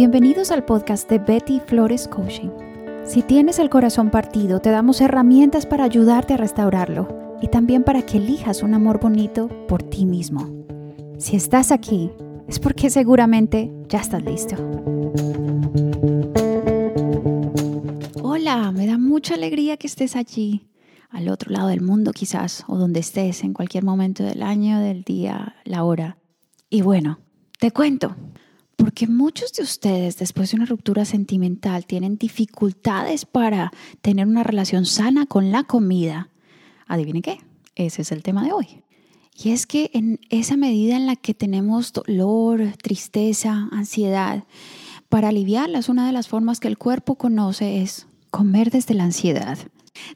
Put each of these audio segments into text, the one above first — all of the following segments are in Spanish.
Bienvenidos al podcast de Betty Flores Coaching. Si tienes el corazón partido, te damos herramientas para ayudarte a restaurarlo y también para que elijas un amor bonito por ti mismo. Si estás aquí, es porque seguramente ya estás listo. Hola, me da mucha alegría que estés allí, al otro lado del mundo quizás, o donde estés, en cualquier momento del año, del día, la hora. Y bueno, te cuento, porque muchos de ustedes después de una ruptura sentimental tienen dificultades para tener una relación sana con la comida. Adivinen qué, ese es el tema de hoy. Y es que en esa medida en la que tenemos dolor, tristeza, ansiedad, para aliviarlas, una de las formas que el cuerpo conoce es comer desde la ansiedad.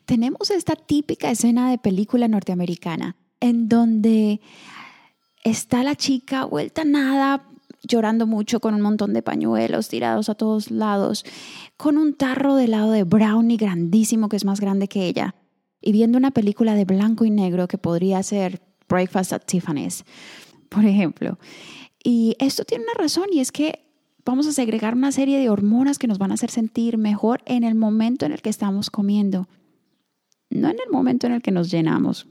Tenemos esta típica escena de película norteamericana en donde está la chica vuelta nada llorando mucho con un montón de pañuelos tirados a todos lados, con un tarro de helado de brownie grandísimo que es más grande que ella, y viendo una película de blanco y negro que podría ser Breakfast at Tiffany's, por ejemplo. Y esto tiene una razón y es que vamos a segregar una serie de hormonas que nos van a hacer sentir mejor en el momento en el que estamos comiendo, no en el momento en el que nos llenamos.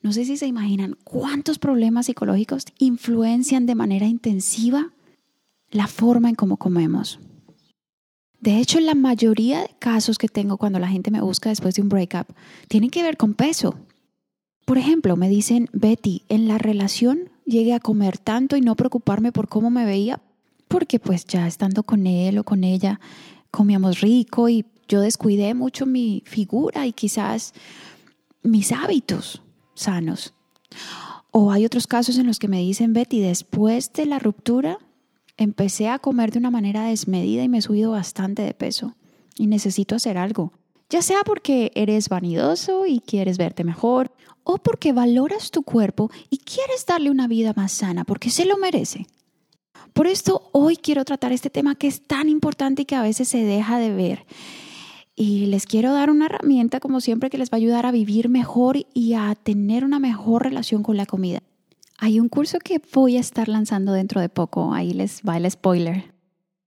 No sé si se imaginan cuántos problemas psicológicos influencian de manera intensiva la forma en cómo comemos. De hecho, la mayoría de casos que tengo cuando la gente me busca después de un breakup tienen que ver con peso. Por ejemplo, me dicen, Betty, en la relación llegué a comer tanto y no preocuparme por cómo me veía, porque pues ya estando con él o con ella comíamos rico y yo descuidé mucho mi figura y quizás mis hábitos sanos. O hay otros casos en los que me dicen, Betty, después de la ruptura empecé a comer de una manera desmedida y me he subido bastante de peso y necesito hacer algo. Ya sea porque eres vanidoso y quieres verte mejor, o porque valoras tu cuerpo y quieres darle una vida más sana, porque se lo merece. Por esto hoy quiero tratar este tema que es tan importante y que a veces se deja de ver y les quiero dar una herramienta, como siempre, que les va a ayudar a vivir mejor y a tener una mejor relación con la comida. Hay un curso que voy a estar lanzando dentro de poco, ahí les va el spoiler.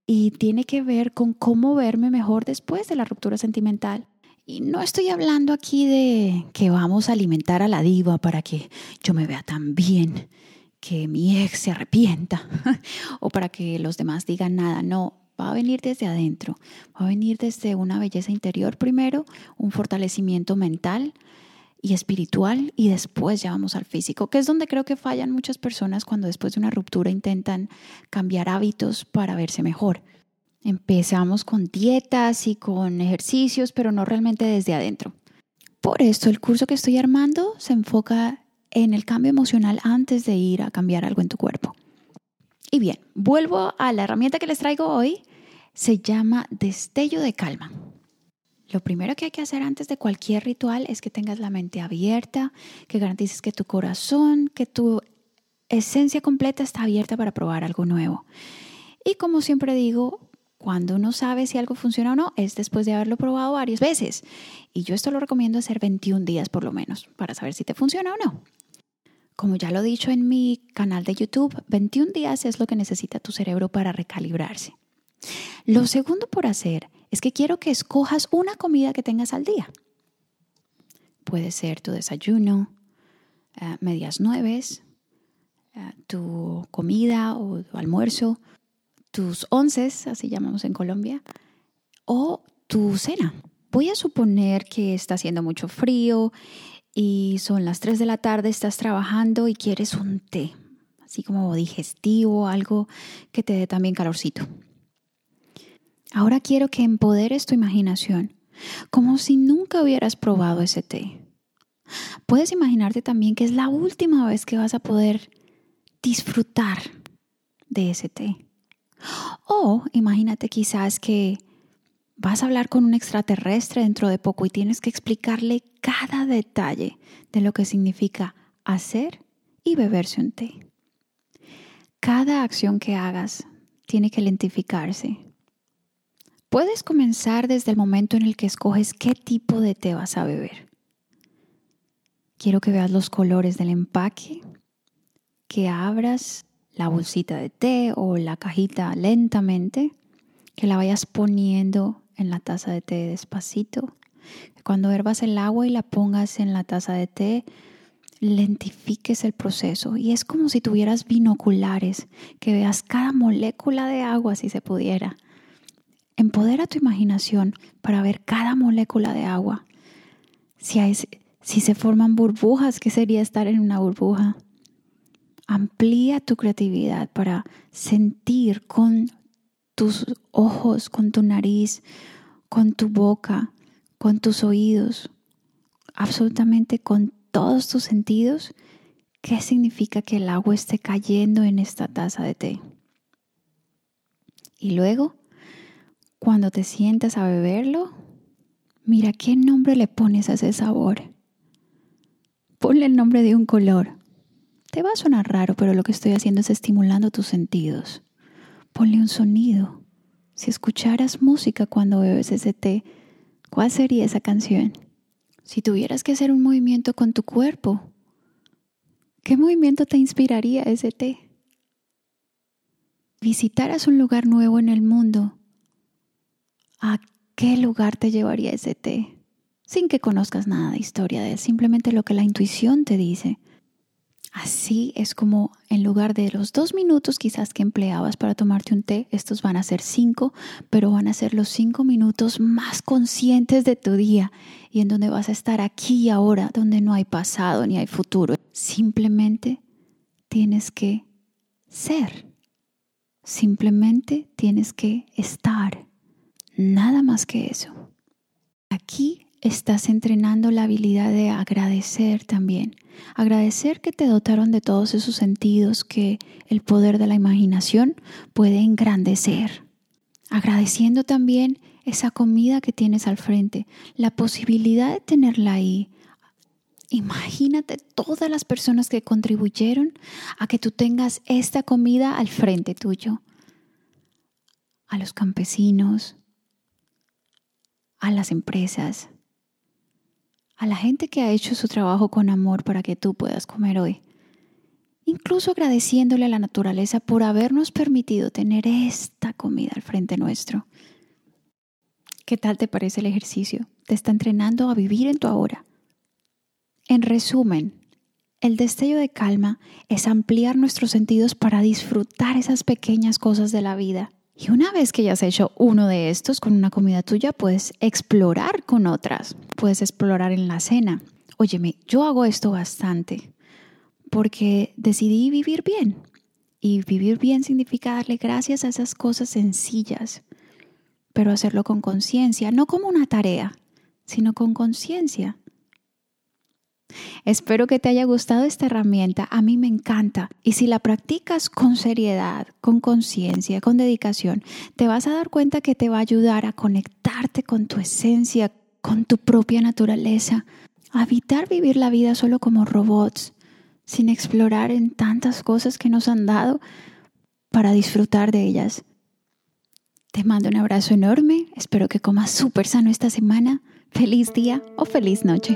Y tiene que ver con cómo verme mejor después de la ruptura sentimental. Y no estoy hablando aquí de que vamos a alimentar a la diva para que yo me vea tan bien, que mi ex se arrepienta o para que los demás digan nada. No, va a venir desde adentro, va a venir desde una belleza interior primero, un fortalecimiento mental y espiritual y después ya vamos al físico, que es donde creo que fallan muchas personas cuando después de una ruptura intentan cambiar hábitos para verse mejor. Empezamos con dietas y con ejercicios, pero no realmente desde adentro. Por esto el curso que estoy armando se enfoca en el cambio emocional antes de ir a cambiar algo en tu cuerpo. Y bien, vuelvo a la herramienta que les traigo hoy. Se llama destello de calma. Lo primero que hay que hacer antes de cualquier ritual es que tengas la mente abierta, que garantices que tu corazón, que tu esencia completa está abierta para probar algo nuevo. Y como siempre digo, cuando uno sabe si algo funciona o no, es después de haberlo probado varias veces. Y yo esto lo recomiendo hacer 21 días por lo menos, para saber si te funciona o no. Como ya lo he dicho en mi canal de YouTube, 21 días es lo que necesita tu cerebro para recalibrarse. Lo segundo por hacer es que quiero que escojas una comida que tengas al día. Puede ser tu desayuno, eh, medias nueves, eh, tu comida o tu almuerzo, tus onces, así llamamos en Colombia, o tu cena. Voy a suponer que está haciendo mucho frío y son las 3 de la tarde, estás trabajando y quieres un té, así como digestivo, algo que te dé también calorcito. Ahora quiero que empoderes tu imaginación, como si nunca hubieras probado ese té. Puedes imaginarte también que es la última vez que vas a poder disfrutar de ese té. O imagínate quizás que Vas a hablar con un extraterrestre dentro de poco y tienes que explicarle cada detalle de lo que significa hacer y beberse un té. Cada acción que hagas tiene que identificarse. Puedes comenzar desde el momento en el que escoges qué tipo de té vas a beber. Quiero que veas los colores del empaque, que abras la bolsita de té o la cajita lentamente, que la vayas poniendo en la taza de té despacito. Cuando hervas el agua y la pongas en la taza de té, lentifiques el proceso y es como si tuvieras binoculares, que veas cada molécula de agua si se pudiera. Empodera tu imaginación para ver cada molécula de agua. Si, si se forman burbujas, ¿qué sería estar en una burbuja? Amplía tu creatividad para sentir con tus ojos, con tu nariz, con tu boca, con tus oídos, absolutamente con todos tus sentidos, ¿qué significa que el agua esté cayendo en esta taza de té? Y luego, cuando te sientas a beberlo, mira qué nombre le pones a ese sabor. Ponle el nombre de un color. Te va a sonar raro, pero lo que estoy haciendo es estimulando tus sentidos. Ponle un sonido. Si escucharas música cuando bebes ese té, ¿cuál sería esa canción? Si tuvieras que hacer un movimiento con tu cuerpo, ¿qué movimiento te inspiraría ese té? Visitaras un lugar nuevo en el mundo, ¿a qué lugar te llevaría ese té? Sin que conozcas nada de historia de él, simplemente lo que la intuición te dice. Así es como en lugar de los dos minutos quizás que empleabas para tomarte un té, estos van a ser cinco, pero van a ser los cinco minutos más conscientes de tu día y en donde vas a estar aquí y ahora, donde no hay pasado ni hay futuro. Simplemente tienes que ser. Simplemente tienes que estar. Nada más que eso. Aquí estás entrenando la habilidad de agradecer también. Agradecer que te dotaron de todos esos sentidos que el poder de la imaginación puede engrandecer. Agradeciendo también esa comida que tienes al frente, la posibilidad de tenerla ahí. Imagínate todas las personas que contribuyeron a que tú tengas esta comida al frente tuyo. A los campesinos, a las empresas, a la gente que ha hecho su trabajo con amor para que tú puedas comer hoy. Incluso agradeciéndole a la naturaleza por habernos permitido tener esta comida al frente nuestro. ¿Qué tal te parece el ejercicio? Te está entrenando a vivir en tu ahora. En resumen, el destello de calma es ampliar nuestros sentidos para disfrutar esas pequeñas cosas de la vida y una vez que ya has hecho uno de estos con una comida tuya, puedes explorar con otras. Puedes explorar en la cena. Óyeme, yo hago esto bastante porque decidí vivir bien. Y vivir bien significa darle gracias a esas cosas sencillas, pero hacerlo con conciencia, no como una tarea, sino con conciencia. Espero que te haya gustado esta herramienta. A mí me encanta. Y si la practicas con seriedad, con conciencia, con dedicación, te vas a dar cuenta que te va a ayudar a conectarte con tu esencia, con tu propia naturaleza, a evitar vivir la vida solo como robots, sin explorar en tantas cosas que nos han dado para disfrutar de ellas. Te mando un abrazo enorme. Espero que comas súper sano esta semana. Feliz día o feliz noche.